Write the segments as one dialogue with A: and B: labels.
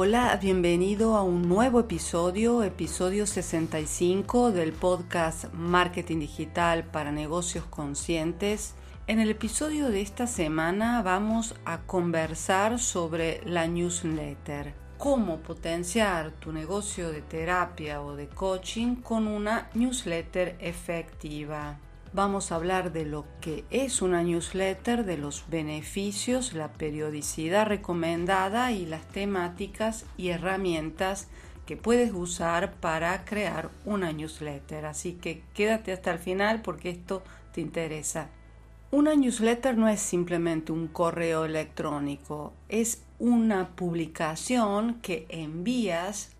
A: Hola, bienvenido a un nuevo episodio, episodio 65 del podcast Marketing Digital para Negocios Conscientes. En el episodio de esta semana vamos a conversar sobre la newsletter, cómo potenciar tu negocio de terapia o de coaching con una newsletter efectiva. Vamos a hablar de lo que es una newsletter, de los beneficios, la periodicidad recomendada y las temáticas y herramientas que puedes usar para crear una newsletter. Así que quédate hasta el final porque esto te interesa. Una newsletter no es simplemente un correo electrónico, es una publicación que envías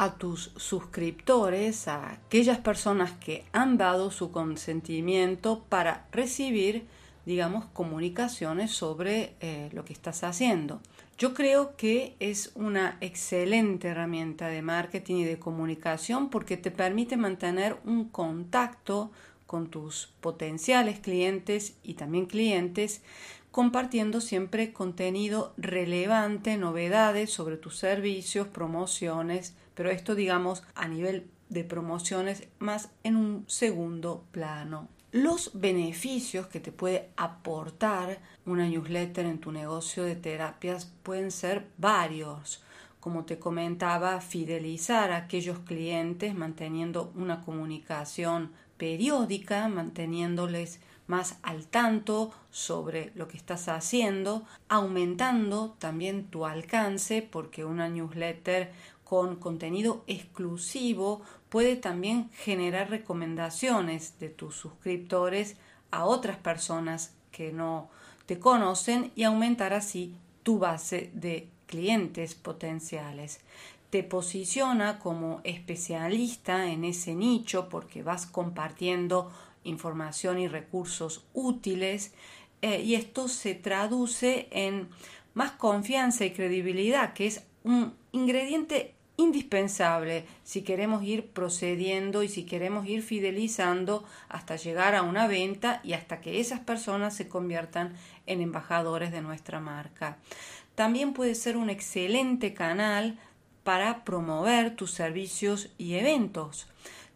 A: a tus suscriptores, a aquellas personas que han dado su consentimiento para recibir, digamos, comunicaciones sobre eh, lo que estás haciendo. Yo creo que es una excelente herramienta de marketing y de comunicación porque te permite mantener un contacto con tus potenciales clientes y también clientes compartiendo siempre contenido relevante, novedades sobre tus servicios, promociones, pero esto digamos a nivel de promociones más en un segundo plano. Los beneficios que te puede aportar una newsletter en tu negocio de terapias pueden ser varios. Como te comentaba, fidelizar a aquellos clientes manteniendo una comunicación periódica, manteniéndoles más al tanto sobre lo que estás haciendo, aumentando también tu alcance porque una newsletter con contenido exclusivo puede también generar recomendaciones de tus suscriptores a otras personas que no te conocen y aumentar así tu base de clientes potenciales. Te posiciona como especialista en ese nicho porque vas compartiendo información y recursos útiles eh, y esto se traduce en más confianza y credibilidad, que es un ingrediente indispensable si queremos ir procediendo y si queremos ir fidelizando hasta llegar a una venta y hasta que esas personas se conviertan en embajadores de nuestra marca. También puede ser un excelente canal para promover tus servicios y eventos,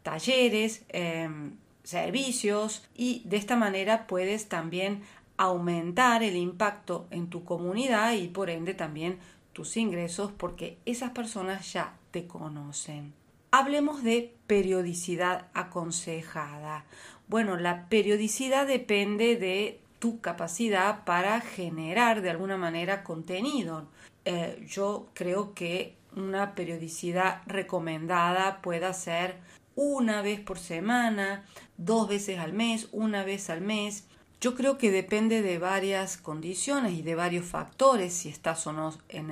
A: talleres, em, servicios y de esta manera puedes también aumentar el impacto en tu comunidad y por ende también tus ingresos porque esas personas ya te conocen. Hablemos de periodicidad aconsejada. Bueno, la periodicidad depende de tu capacidad para generar de alguna manera contenido. Eh, yo creo que una periodicidad recomendada pueda ser una vez por semana, dos veces al mes, una vez al mes. Yo creo que depende de varias condiciones y de varios factores, si estás o no en,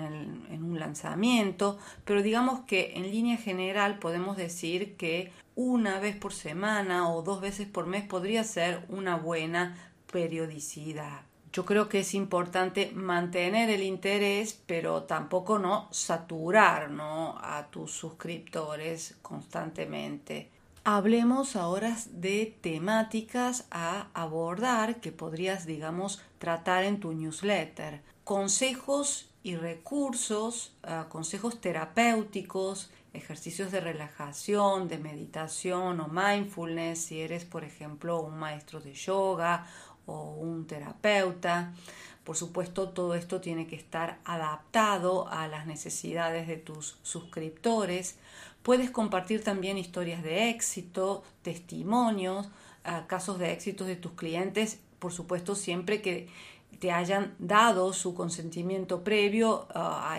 A: un lanzamiento, pero digamos que en línea general podemos decir que una vez por semana o dos veces por mes podría ser una buena periodicidad. Yo creo que es importante mantener el interés, pero tampoco no saturar ¿no? a tus suscriptores constantemente. Hablemos ahora de temáticas a abordar que podrías, digamos, tratar en tu newsletter. Consejos y recursos, ah, consejos terapéuticos, ejercicios de relajación, de meditación o mindfulness, si eres, por ejemplo, un maestro de yoga o un terapeuta. Por supuesto, todo esto tiene que estar adaptado a las necesidades de tus suscriptores. Puedes compartir también historias de éxito, testimonios, ah, casos de éxito de tus clientes, por supuesto siempre que te hayan dado su consentimiento previo ah,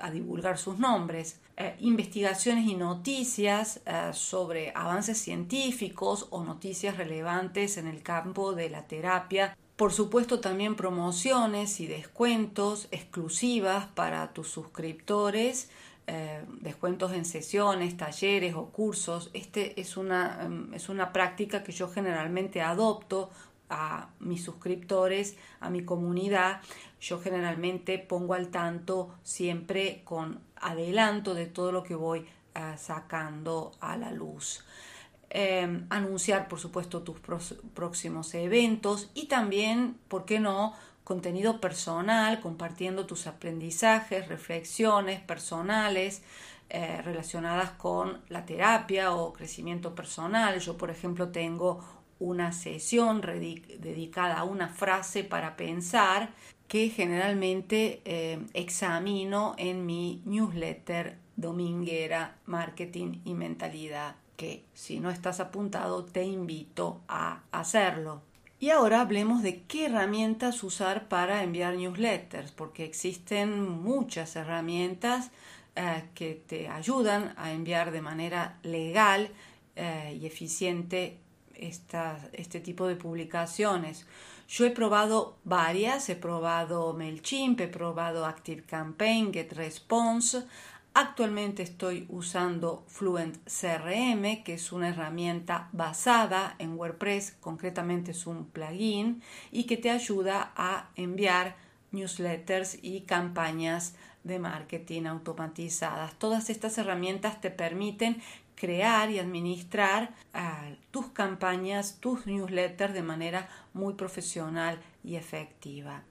A: a, divulgar sus nombres. Eh, investigaciones y noticias sobre avances científicos o noticias relevantes en el campo de la terapia. Por supuesto también promociones y descuentos exclusivas para tus suscriptores eh, descuentos en sesiones, talleres o cursos. Este es una, em, es una práctica que yo generalmente adopto a mis suscriptores, a mi comunidad. Yo generalmente pongo al tanto siempre con adelanto de todo lo que voy eh, sacando a la luz. Em, anunciar, por supuesto, tus próximos eventos y también, ¿por qué no?, contenido personal, compartiendo tus aprendizajes, reflexiones personales eh, relacionadas con la terapia o crecimiento personal. Yo, por ejemplo, tengo una sesión dedicada a una frase para pensar que generalmente eh, examino en mi newsletter dominguera Marketing y Mentalidad, que si no estás apuntado te invito a hacerlo. Y ahora hablemos de qué herramientas usar para enviar newsletters, porque existen muchas herramientas eh, que te ayudan a enviar de manera legal eh, y eficiente este tipo de publicaciones. Yo he probado varias, he probado MailChimp, he probado ActiveCampaign, GetResponse. Actualmente estoy usando Fluent CRM, que es una herramienta basada en WordPress, concretamente es un plugin y que te ayuda a enviar newsletters y campañas de marketing automatizadas. Todas estas herramientas te permiten crear y administrar ah, tus campañas, tus newsletters de manera muy profesional y efectiva.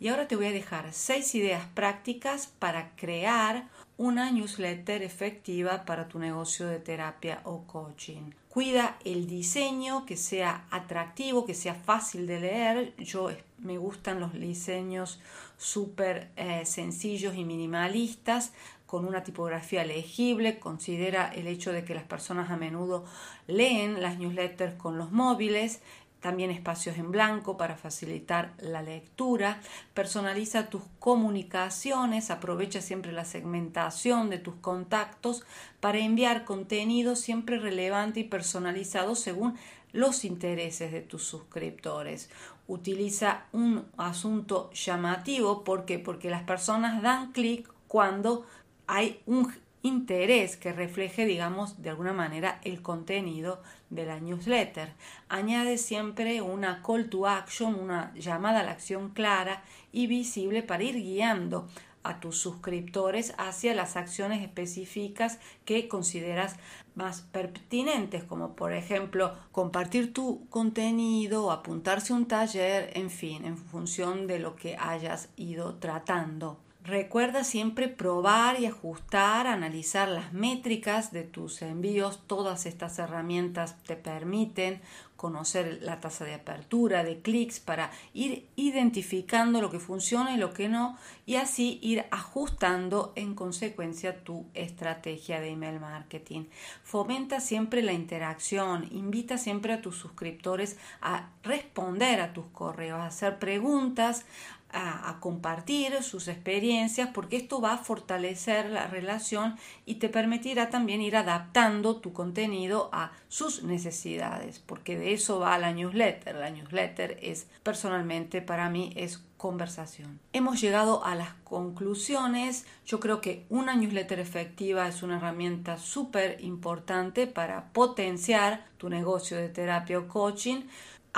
A: Y ahora te voy a dejar seis ideas prácticas para crear una newsletter efectiva para tu negocio de terapia o coaching. Cuida el diseño, que sea atractivo, que sea fácil de leer. Yo me gustan los diseños súper eh, sencillos y minimalistas con una tipografía legible, considera el hecho de que las personas a menudo leen las newsletters con los móviles, también espacios en blanco para facilitar la lectura, personaliza tus comunicaciones, aprovecha siempre la segmentación de tus contactos para enviar contenido siempre relevante y personalizado según los intereses de tus suscriptores. Utiliza un asunto llamativo porque porque las personas dan clic cuando hay un interés que refleje, digamos, de alguna manera el contenido de la newsletter. Añade siempre una call to action, una llamada a la acción clara y visible para ir guiando a tus suscriptores hacia las acciones específicas que consideras más pertinentes, como por ejemplo compartir tu contenido, apuntarse a un taller, en fin, en función de lo que hayas ido tratando. Recuerda siempre probar y ajustar, analizar las métricas de tus envíos. Todas estas herramientas te permiten conocer la tasa de apertura, de clics, para ir identificando lo que funciona y lo que no, y así ir ajustando en consecuencia tu estrategia de email marketing. Fomenta siempre la interacción, invita siempre a tus suscriptores a responder a tus correos, a hacer preguntas, a, compartir sus experiencias porque esto va a fortalecer la relación y te permitirá también ir adaptando tu contenido a sus necesidades porque de eso va la newsletter. La newsletter es personalmente para mí es conversación. Hemos llegado a las conclusiones. Yo creo que una newsletter efectiva es una herramienta súper importante para potenciar tu negocio de terapia o coaching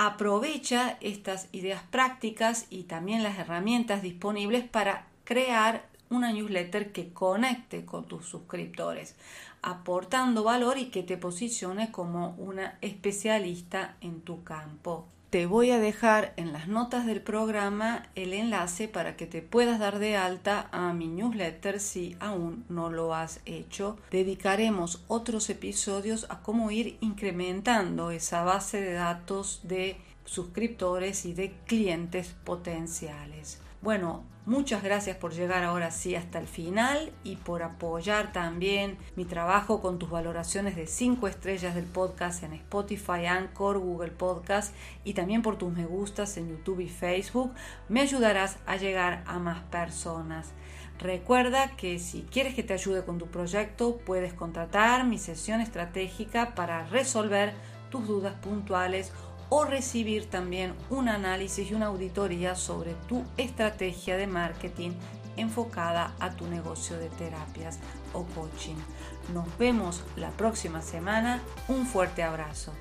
A: aprovecha estas ideas prácticas y también las herramientas disponibles para crear una newsletter que conecte con tus suscriptores, aportando valor y que te posicione como una especialista en tu campo. Te voy a dejar en las notas del programa el enlace para que te puedas dar de alta a mi newsletter si aún no lo has hecho. Dedicaremos otros episodios a cómo ir incrementando esa base de datos de suscriptores y de clientes potenciales. Bueno, muchas gracias por llegar ahora sí hasta el final y por apoyar también mi trabajo con tus valoraciones de 5 estrellas del podcast en Spotify, Anchor, Google Podcast y también por tus me gustas en YouTube y Facebook. Me ayudarás a llegar a más personas. Recuerda que si quieres que te ayude con tu proyecto, puedes contratar mi sesión estratégica para resolver tus dudas puntuales o recibir también un análisis y una auditoría sobre tu estrategia de marketing enfocada a tu negocio de terapias o coaching. Nos vemos la próxima semana. Un fuerte abrazo.